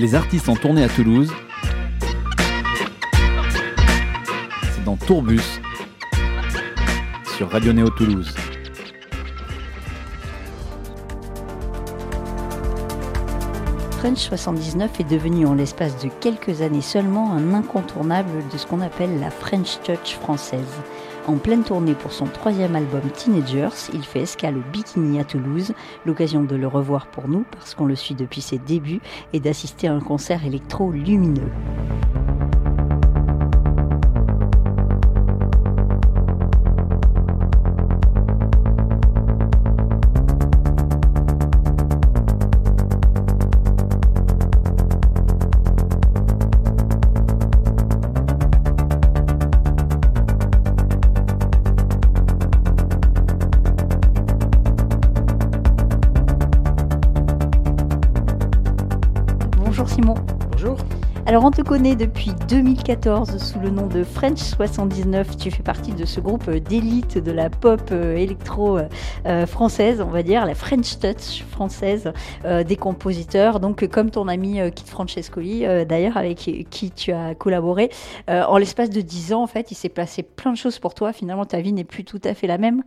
Les artistes en tournée à Toulouse. C'est dans Tourbus sur Radio Néo Toulouse. French 79 est devenu en l'espace de quelques années seulement un incontournable de ce qu'on appelle la French Touch française. En pleine tournée pour son troisième album Teenagers, il fait escale au Bikini à Toulouse, l'occasion de le revoir pour nous parce qu'on le suit depuis ses débuts et d'assister à un concert électro lumineux. Te connaît depuis 2014 sous le nom de French 79. Tu fais partie de ce groupe d'élite de la pop euh, électro euh, euh, française, on va dire, la French Touch française des compositeurs. Donc comme ton ami Kit Francescoli, d'ailleurs avec qui, tu as collaboré. En l'espace de 10 ans, en fait, il s'est passé plein de choses pour toi. Finalement, ta vie n'est plus tout à fait la même.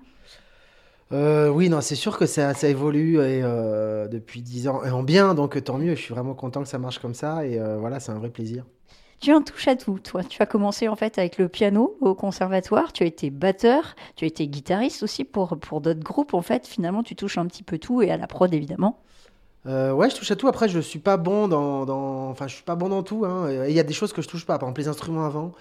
Euh, oui, non, c'est sûr que ça, ça évolue et, euh, depuis 10 ans, et en bien, donc tant mieux. Je suis vraiment content que ça marche comme ça et euh, voilà, c'est un vrai plaisir. Tu es un touche à tout, toi. Tu as commencé en fait avec le piano au conservatoire. Tu as été batteur, tu as été guitariste aussi pour, pour d'autres groupes. En fait, finalement, tu touches un petit peu tout et à la prod évidemment. Euh, ouais, je touche à tout. Après, je suis pas bon dans, dans... enfin, je suis pas bon dans tout. hein. Il y a des choses que je touche pas. Par exemple, les instruments avant.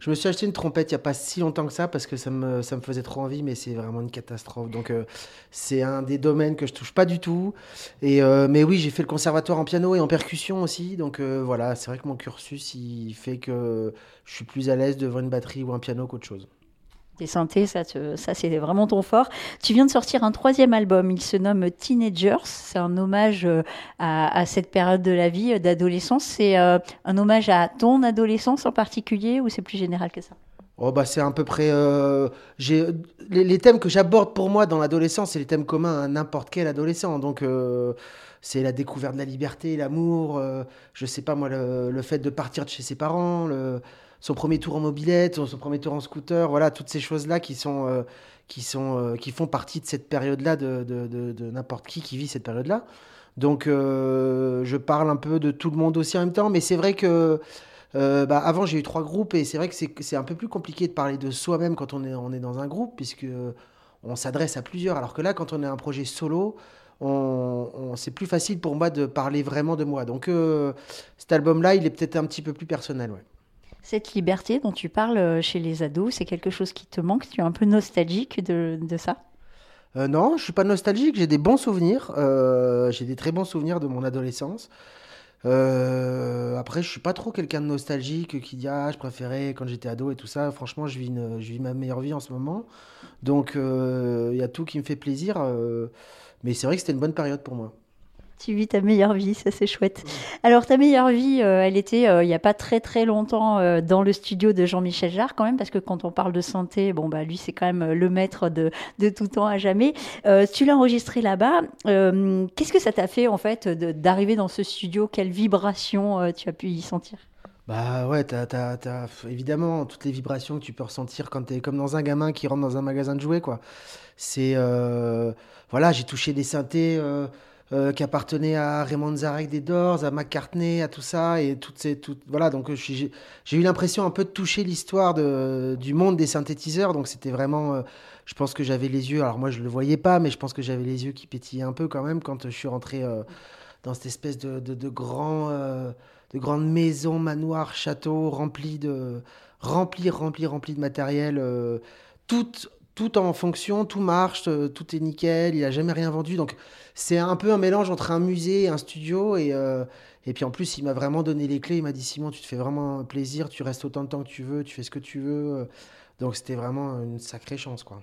Je me suis acheté une trompette il y a pas si longtemps que ça parce que ça me, ça me faisait trop envie, mais c'est vraiment une catastrophe. Donc, euh, c'est un des domaines que je touche pas du tout. Et euh, mais oui, j'ai fait le conservatoire en piano et en percussion aussi. Donc euh, voilà, c'est vrai que mon cursus, il fait que je suis plus à l'aise devant une batterie ou un piano qu'autre chose. Des synthés, ça, c'est vraiment ton fort. Tu viens de sortir un troisième album. Il se nomme Teenagers. C'est un hommage euh, à, cette période de la vie euh, d'adolescence. C'est euh, un hommage à ton adolescence en particulier ou c'est plus général que ça? Oh bah c'est à peu près les, thèmes que j'aborde pour moi dans l'adolescence c'est les thèmes communs à n'importe quel adolescent donc c'est la découverte de la liberté l'amour je sais pas moi le, le fait de partir de chez ses parents le, son premier tour en mobilette son, premier tour en scooter voilà toutes ces choses là qui sont euh, qui sont euh, qui font partie de cette période là de, de, n'importe qui qui vit cette période là donc euh, je parle un peu de tout le monde aussi en même temps mais c'est vrai que bah, avant, j'ai eu trois groupes et c'est vrai que c'est un peu plus compliqué de parler de soi-même quand on est, on est dans un groupe, puisque on s'adresse à plusieurs. Alors que là, quand on est un projet solo, c'est plus facile pour moi de parler vraiment de moi. Donc cet album-là, il est peut-être un petit peu plus personnel. Ouais. Cette liberté dont tu parles euh, chez les ados, c'est quelque chose qui te manque Tu es un peu nostalgique de, de ça? Euh, non, je suis pas nostalgique, j'ai des bons souvenirs. euh, j'ai des très bons souvenirs de mon adolescence. Après, je suis pas trop quelqu'un de nostalgique qui dit ah je préférais quand j'étais ado et tout ça. Franchement, je vis je vis ma meilleure vie en ce moment. Donc il y a tout qui me fait plaisir. mais c'est vrai que c'était une bonne période pour moi. Tu vis ta meilleure vie, ça c'est chouette. Alors ta meilleure vie, euh, elle était euh, il n'y a pas très très longtemps euh, dans le studio de Jean-Michel Jarre quand même, parce que quand on parle de santé, bon bah lui c'est quand même le maître de, de tout temps à jamais. Tu l'as enregistré là-bas. Qu'est-ce que ça t'a fait en fait d'arriver dans ce studio? Quelle vibration tu as pu y sentir? Bah ouais, t'as, t'as- t'as- évidemment toutes les vibrations que tu peux ressentir quand t'es comme dans un gamin qui rentre dans un magasin de jouets, quoi. C'est euh, voilà, j'ai touché des synthés euh, euh, qui appartenaient à Raymond Zarek des Doors, à McCartney, à tout ça et toutes ces toutes voilà. Donc euh, j'ai, eu l'impression un peu de toucher l'histoire de, du monde des synthétiseurs. Donc c'était vraiment, euh, je pense que j'avais les yeux. Alors moi je le voyais pas, mais je pense que j'avais les yeux qui pétillaient un peu quand même quand je suis rentré dans cette espèce de, de, de grand de grandes maisons, manoirs, châteaux remplis de remplis, remplis, remplis de matériel, euh, tout, en fonction, tout marche, euh, tout est nickel, il a jamais rien vendu. Donc c'est un peu un mélange entre un musée et un studio. Et, euh, et puis en plus, il m'a vraiment donné les clés. Il m'a dit Simon, tu te fais vraiment plaisir, tu restes autant de temps que tu veux, tu fais ce que tu veux. Donc c'était vraiment une sacrée chance, quoi.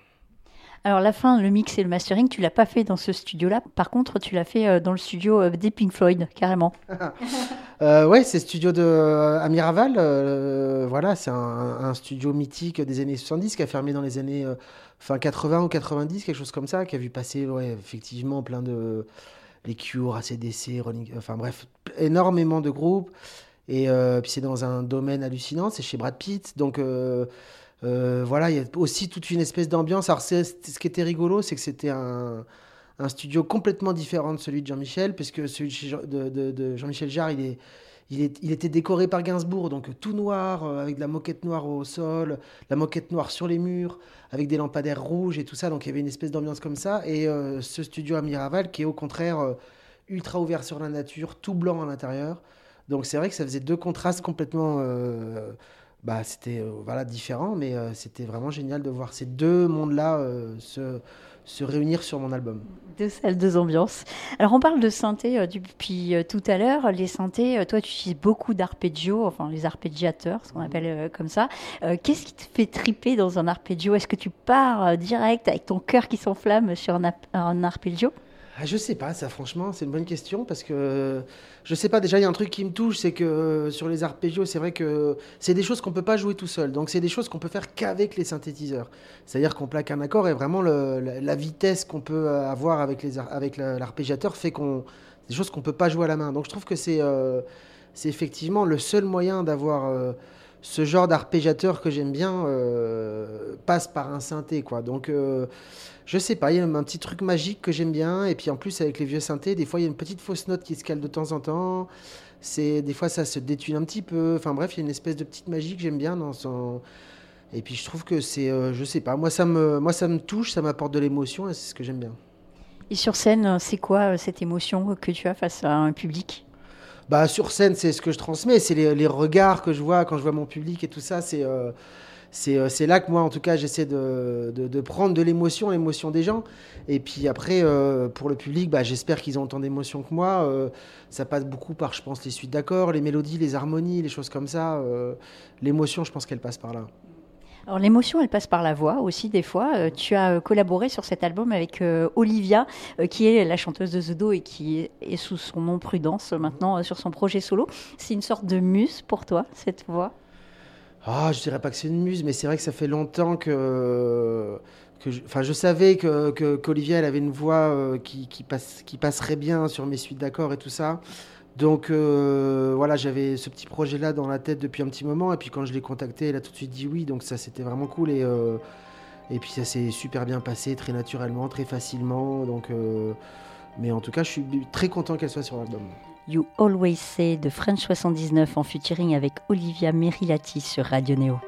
Alors la fin, le mix et le mastering, tu l'as pas fait dans ce studio-là. Par contre, tu l'as fait euh, dans le studio euh, des Pink Floyd, carrément. Euh, ouais, c'est studio de euh, Amiraval. voilà, c'est un, studio mythique des années 70 qui a fermé dans les années fin 80 ou 90, quelque chose comme ça, qui a vu passer effectivement plein de les Cure, ACDC, Rolling, enfin bref, énormément de groupes. Et puis c'est dans un domaine hallucinant, c'est chez Brad Pitt. Donc euh, voilà, il y a aussi toute une espèce d'ambiance. Alors ce qui était rigolo, c'est que c'était un, studio complètement différent de celui de Jean-Michel, puisque celui de, Jean-Michel Jarre, il est il, était décoré par Gainsbourg, donc tout noir, euh, avec de la moquette noire au sol, la moquette noire sur les murs, avec des lampadaires rouges et tout ça. Donc il y avait une espèce d'ambiance comme ça. Et euh, ce studio à Miraval, qui est au contraire ultra ouvert sur la nature, tout blanc à l'intérieur. Donc c'est vrai que ça faisait deux contrastes complètement. Bah, c'était voilà, différent, mais c'était vraiment génial de voir ces deux mondes-là se se réunir sur mon album. Deux salles, deux ambiances. Alors on parle de synthé euh, depuis euh, tout à l'heure. Les synthés, euh, toi tu utilises beaucoup d'arpeggios, enfin les arpégiateurs, ce qu'on mhm. appelle comme ça. Qu'est-ce qui te fait triper dans un arpeggio Est-ce que tu pars direct avec ton cœur qui s'enflamme sur un, un arpeggio ah, je sais pas, ça franchement, c'est une bonne question parce que je sais pas. Déjà, il y a un truc qui me touche, c'est que euh, sur les arpégios, c'est vrai que c'est des choses qu'on peut pas jouer tout seul. Donc, c'est des choses qu'on peut faire qu'avec les synthétiseurs. C'est-à-dire qu'on plaque un accord et vraiment la, vitesse qu'on peut avoir avec, les, avec l'arpégiateur fait qu'on des choses qu'on peut pas jouer à la main. Donc, je trouve que c'est euh, c'est effectivement le seul moyen d'avoir euh, ce genre d'arpégiateur que j'aime bien passe par un synthé, quoi. Donc je sais pas, il y a un petit truc magique que j'aime bien. Et puis en plus, avec les vieux synthés, des fois, il y a une petite fausse note qui se cale de temps en temps. C'est Des fois, ça se détune un petit peu. Enfin bref, il y a une espèce de petite magie que j'aime bien dans son. Et puis je trouve que c'est, euh, je sais pas, moi ça me, moi ça me touche, ça m'apporte de l'émotion et c'est ce que j'aime bien. Et sur scène, c'est quoi euh, cette émotion que tu as face à un public? Bah sur scène, c'est ce que je transmets, c'est les, regards que je vois quand je vois mon public et tout ça. C'est euh, euh, là que moi, en tout cas, j'essaie de, de, prendre de l'émotion, l'émotion des gens. Et puis après, euh, pour le public, bah, j'espère qu'ils ont autant d'émotion que moi. Ça passe beaucoup par, je pense, les suites d'accords, les mélodies, les harmonies, les choses comme ça. l'émotion, je pense qu'elle passe par là. Alors l'émotion, elle passe par la voix aussi des fois. tu as collaboré sur cet album avec Olivia, qui est la chanteuse de The Do et qui est, sous son nom Prudence maintenant sur son projet solo. C'est une sorte de muse pour toi, cette voix? Ah, je dirais pas que c'est une muse, mais c'est vrai que ça fait longtemps que. je, enfin, je savais que, qu'Olivia, elle avait une voix euh, qui, qui, passe, qui passerait bien sur mes suites d'accords et tout ça. Donc euh, voilà, j'avais ce petit projet-là dans la tête depuis un petit moment. Et puis quand je l'ai contactée, elle a tout de suite dit oui. Donc ça, c'était vraiment cool. Et, euh, et puis ça s'est super bien passé, très naturellement, très facilement. Donc, mais en tout cas, je suis très content qu'elle soit sur l'album. You Always Say de French 79 en featuring avec Olivia Merilati sur Radio Neo.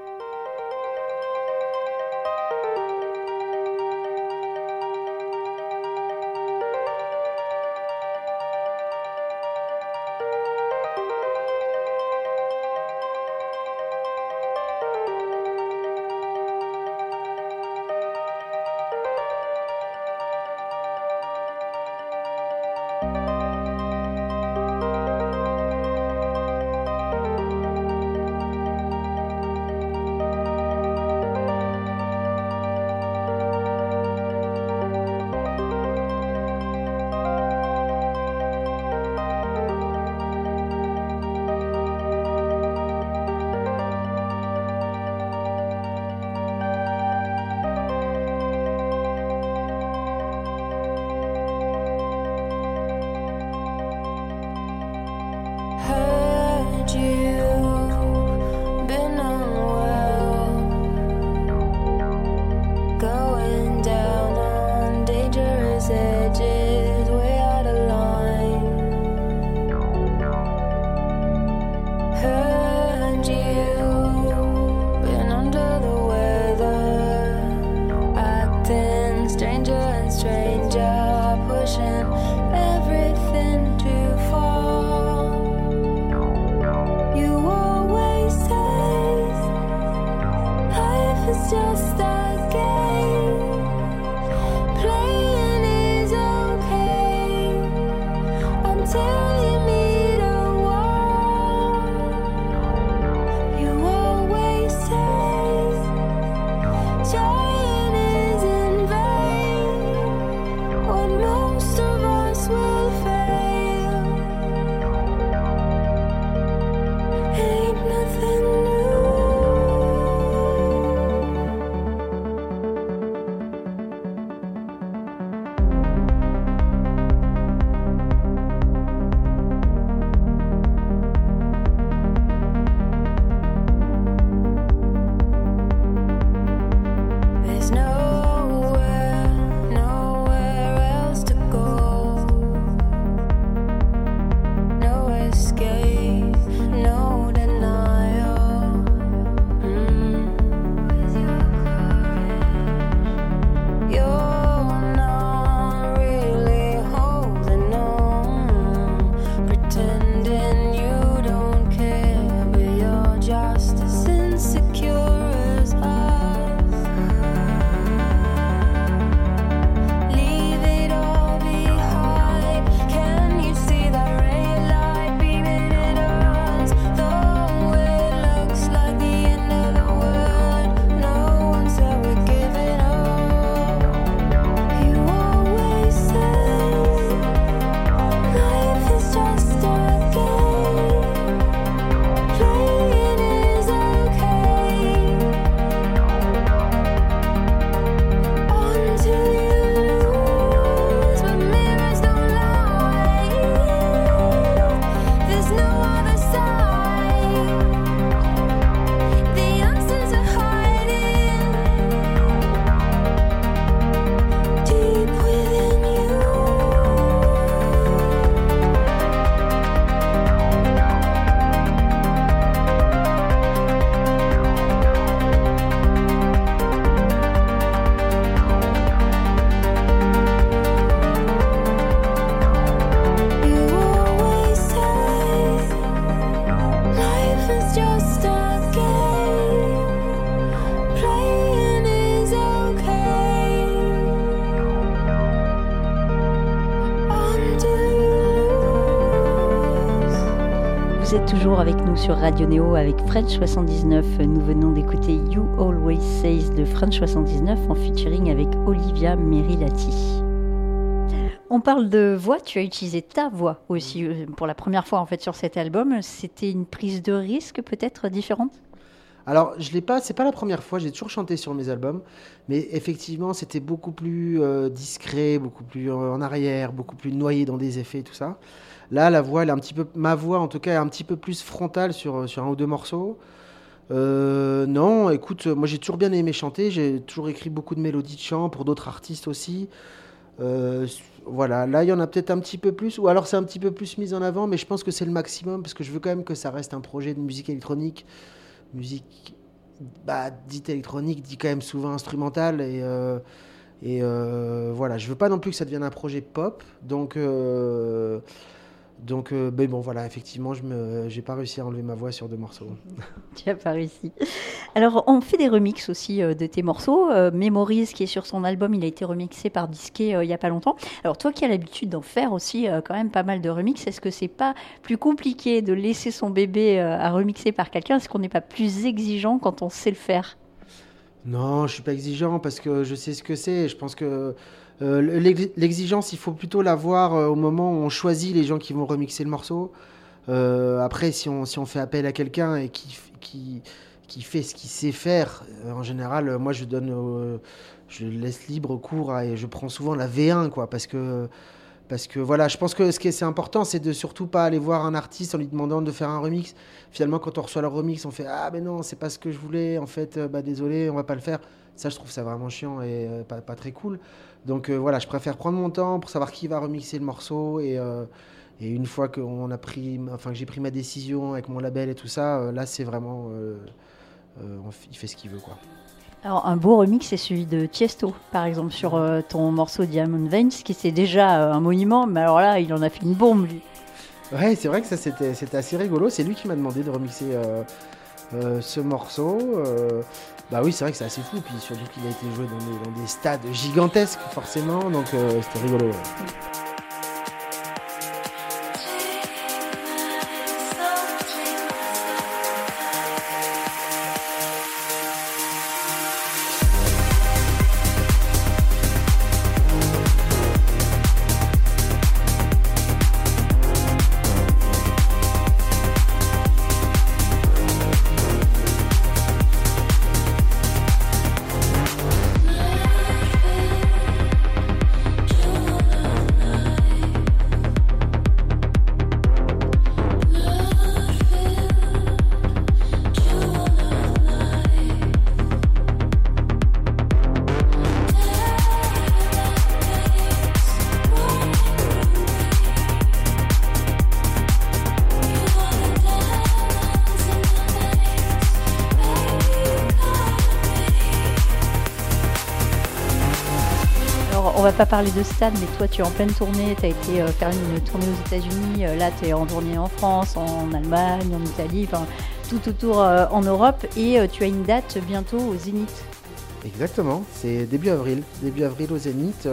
just toujours avec nous sur Radio Néo avec French 79. Nous venons d'écouter You Always Says de French 79 en featuring avec Olivia Merilati. On parle de voix, tu as utilisé ta voix aussi euh, pour la première fois en fait sur cet album. C'était une prise de risque peut-être différente? Alors, je l'ai pas, c'est pas la première fois, j'ai toujours chanté sur mes albums, mais effectivement, c'était beaucoup plus euh, discret, beaucoup plus en arrière, beaucoup plus noyé dans des effets, tout ça. Là, la voix, elle est un petit peu, ma voix en tout cas, est un petit peu plus frontale sur, sur un ou deux morceaux. Euh, non, écoute, moi j'ai toujours bien aimé chanter, j'ai toujours écrit beaucoup de mélodies de chant pour d'autres artistes aussi. Euh, voilà, là il y en a peut-être un petit peu plus, ou alors c'est un petit peu plus mis en avant, mais je pense que c'est le maximum, parce que je veux quand même que ça reste un projet de musique électronique musique bah, dite électronique, dit quand même souvent instrumentale. Et, euh, euh, voilà, je veux pas non plus que ça devienne un projet pop. Donc, euh, donc, euh, mais bon, voilà, effectivement, je n'ai pas réussi à enlever ma voix sur deux morceaux. tu n'as pas réussi. Alors, on fait des remixes aussi euh, de tes morceaux. Euh, Memories, qui est sur son album, il a été remixé par Disquet il n'y a pas longtemps. Alors, toi qui as l'habitude d'en faire aussi quand même pas mal de remixes, est-ce que c'est pas plus compliqué de laisser son bébé à remixer par quelqu'un? Est-ce qu'on n'est pas plus exigeant quand on sait le faire? Non, je suis pas exigeant parce que je sais ce que c'est. Je pense que euh, l'exigence, il faut plutôt la voir euh, au moment où on choisit les gens qui vont remixer le morceau. Euh, après, si on, si on fait appel à quelqu'un et qui, qui, qui fait ce qu'il sait faire, en général, moi je donne, je laisse libre cours et je prends souvent la V1, quoi, parce que parce que voilà, je pense que ce qui est important, c'est de surtout pas aller voir un artiste en lui demandant de faire un remix. Finalement, quand on reçoit le remix, on fait ah mais non, c'est pas ce que je voulais. En fait, bah désolé, on va pas le faire. Ça, je trouve ça vraiment chiant et pas, pas très cool. Donc euh, voilà, je préfère prendre mon temps pour savoir qui va remixer le morceau et, euh, et une fois qu'on a pris, enfin que j'ai pris ma décision avec mon label et tout ça, euh, là c'est vraiment, il fait ce qu'il veut quoi. Alors un beau remix c'est celui de Tiesto par exemple sur ton morceau Diamond Veins qui c'est déjà un monument, mais alors là il en a fait une bombe lui. Ouais, c'est vrai que ça c'était assez rigolo. C'est lui qui m'a demandé de remixer ce morceau. Bah oui, c'est vrai que c'est assez fou, puis surtout qu'il a été joué dans des, stades gigantesques, forcément, donc euh, c'était rigolo. Pas parler de stade, mais toi, tu es en pleine tournée. Tu as été euh, faire une, tournée aux États-Unis. Euh, là, tu es en tournée en France, en Allemagne, en Italie, enfin, tout autour euh, en Europe. Et tu as une date bientôt au Zénith. Exactement, c'est début avril. Début avril au Zénith.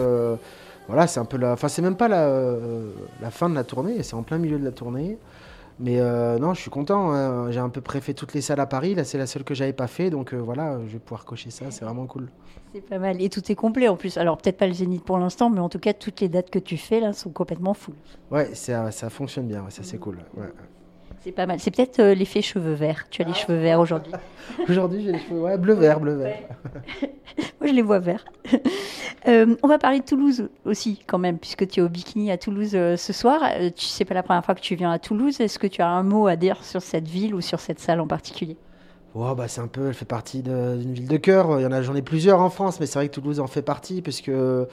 voilà, c'est un peu la. Enfin, c'est même pas la fin de la tournée, c'est en plein milieu de la tournée. Mais non, je suis content. Hein. J'ai un peu préfet toutes les salles à Paris. Là, c'est la seule que j'avais pas fait. Donc voilà, je vais pouvoir cocher ça. C'est vraiment cool. C'est pas mal. Et tout est complet en plus. Alors peut-être pas le Zénith pour l'instant, mais en tout cas, toutes les dates que tu fais là sont complètement full. Ouais, ça, ça fonctionne bien. ça, c'est cool. C'est pas mal. C'est peut-être euh, l'effet cheveux verts. Tu as les cheveux verts aujourd'hui. aujourd'hui, j'ai les cheveux ouais, bleu-vert, bleu-vert. Moi, je les vois verts. Euh, on va parler de Toulouse aussi, quand même, puisque tu es au bikini à Toulouse euh, ce soir. tu sais pas la première fois que tu viens à Toulouse. Est-ce que tu as un mot à dire sur cette ville ou sur cette salle en particulier? Bah, c'est un peu, elle fait partie d'une ville de cœur. Il y en a, j'en ai plusieurs en France, mais c'est vrai que Toulouse en fait partie, parce que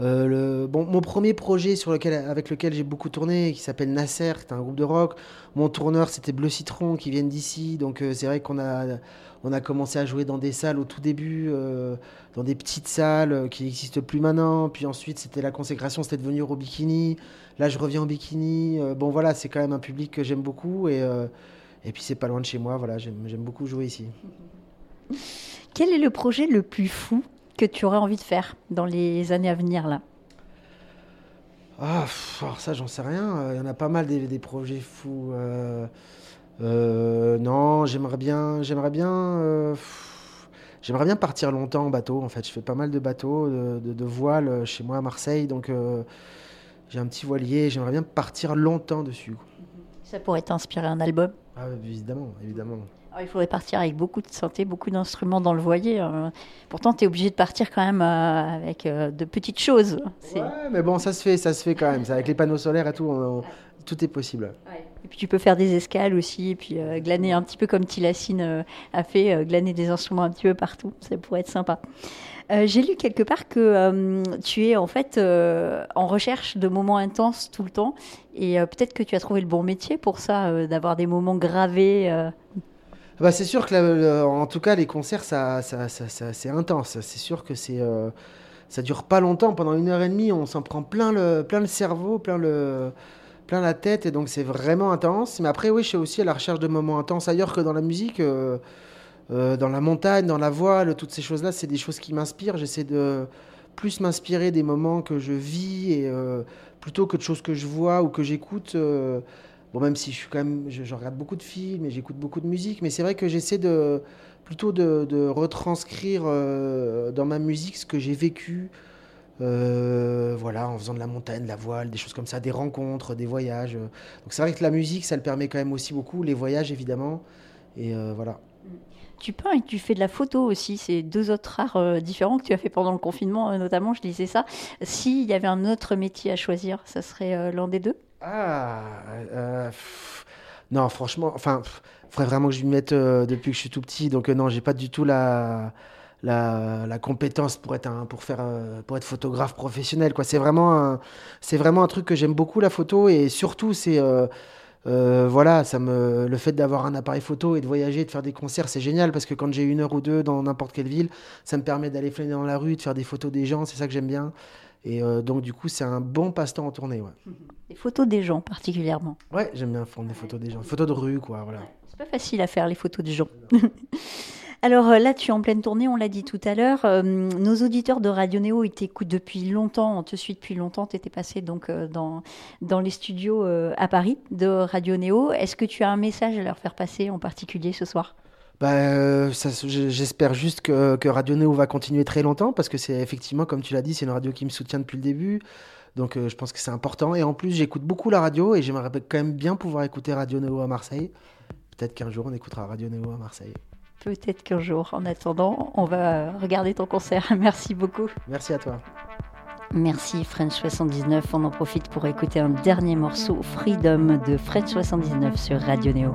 euh, mon premier projet avec lequel j'ai beaucoup tourné, qui s'appelle Nasser, qui est un groupe de rock, mon tourneur c'était Bleu Citron, qui viennent d'ici. Donc euh, c'est vrai qu'on a, on a commencé à jouer dans des salles au tout début, euh, dans des petites salles qui n'existent plus maintenant. Puis ensuite c'était la consécration, c'était de venir au bikini. Là je reviens au bikini. bon voilà, c'est quand même un public que j'aime beaucoup et et puis c'est pas loin de chez moi, voilà, j'aime beaucoup jouer ici. Quel est le projet le plus fou que tu aurais envie de faire dans les années à venir là? Ah, pff, alors ça, j'en sais rien. Euh, Il y en a pas mal des, des projets fous. euh, euh, non, j'aimerais bien, j'aimerais bien, euh, j'aimerais bien partir longtemps en bateau. En fait, je fais pas mal de bateaux, de, de, de voiles chez moi à Marseille, donc j'ai un petit voilier. J'aimerais bien partir longtemps dessus. Ça pourrait t'inspirer un album? Ah, évidemment, évidemment. Alors, il faudrait partir avec beaucoup de synthé, beaucoup d'instruments dans le voilier. euh. Pourtant, tu es obligé de partir quand même euh, avec euh, de petites choses. Ouais, mais bon, ça se fait, ça se fait quand même. Avec les panneaux solaires et tout, on- on- tout est possible. Et puis tu peux faire des escales aussi, et puis euh, glaner un petit peu comme Tilacine euh, a fait, euh, glaner des instruments un petit peu partout. Ça pourrait être sympa. J'ai lu quelque part que tu es en fait en recherche de moments intenses tout le temps, et peut-être que tu as trouvé le bon métier pour ça, d'avoir des moments gravés. Bah, c'est sûr que cas les concerts ça, c'est intense. C'est sûr que c'est euh, ça dure pas longtemps. Pendant une heure et demie, on s'en prend plein le plein le cerveau, plein le plein la tête et donc c'est vraiment intense. Mais après oui, je suis aussi à la recherche de moments intenses ailleurs que dans la musique, euh, euh, dans la montagne, dans la voile, toutes ces choses-là, c'est des choses qui m'inspirent. J'essaie de plus m'inspirer des moments que je vis euh, plutôt que de choses que je vois ou que j'écoute. Même si je regarde beaucoup de films et j'écoute beaucoup de musique, mais c'est vrai que j'essaie plutôt de, retranscrire euh, dans ma musique ce que j'ai vécu, euh, voilà, en faisant de la montagne, de la voile, des choses comme ça, des rencontres, des voyages. Donc c'est vrai que la musique, ça le permet quand même aussi beaucoup, les voyages évidemment, et euh, voilà. Tu peins et tu fais de la photo aussi. C'est deux autres arts différents que tu as fait pendant le confinement, notamment. Je disais ça. S'il y avait un autre métier à choisir, ça serait l'un des deux? Ah, euh, pff, non, franchement, enfin, faudrait vraiment que je m'y mette euh, depuis que je suis tout petit. Donc euh, non, j'ai pas du tout la, la, la compétence pour être un, pour faire, euh, pour être photographe professionnel. Quoi, c'est vraiment, un, c'est vraiment un truc que j'aime beaucoup la photo et surtout c'est, euh, euh, voilà, ça me, le fait d'avoir un appareil photo et de voyager, de faire des concerts, c'est génial parce que quand j'ai une heure ou deux dans n'importe quelle ville, ça me permet d'aller flâner dans la rue, de faire des photos des gens. C'est ça que j'aime bien. Et euh, donc du coup, c'est un bon passe-temps en tournée. Ouais. Des photos des gens particulièrement. Ouais, j'aime bien prendre des photos des gens. Photos de rue, quoi, voilà. C'est pas facile à faire les photos des gens. Alors euh, là, tu es en pleine tournée, on l'a dit tout à l'heure. Euh, nos auditeurs de Radio Néo, ils t'écoutent depuis longtemps, on te suit depuis longtemps. Tu étais passé donc dans, dans les studios euh, à Paris de Radio Néo. Est-ce que tu as un message à leur faire passer en particulier ce soir? Bah, euh, j'espère juste que, que Radio Néo va continuer très longtemps parce que c'est effectivement, comme tu l'as dit, c'est une radio qui me soutient depuis le début. Donc euh, je pense que c'est important. Et en plus, j'écoute beaucoup la radio et j'aimerais quand même bien pouvoir écouter Radio Néo à Marseille. Peut-être qu'un jour on écoutera Radio Néo à Marseille. Peut-être qu'un jour. En attendant, on va regarder ton concert. Merci beaucoup. Merci à toi. Merci French 79. On en profite pour écouter un dernier morceau, Freedom de French 79 sur Radio Néo.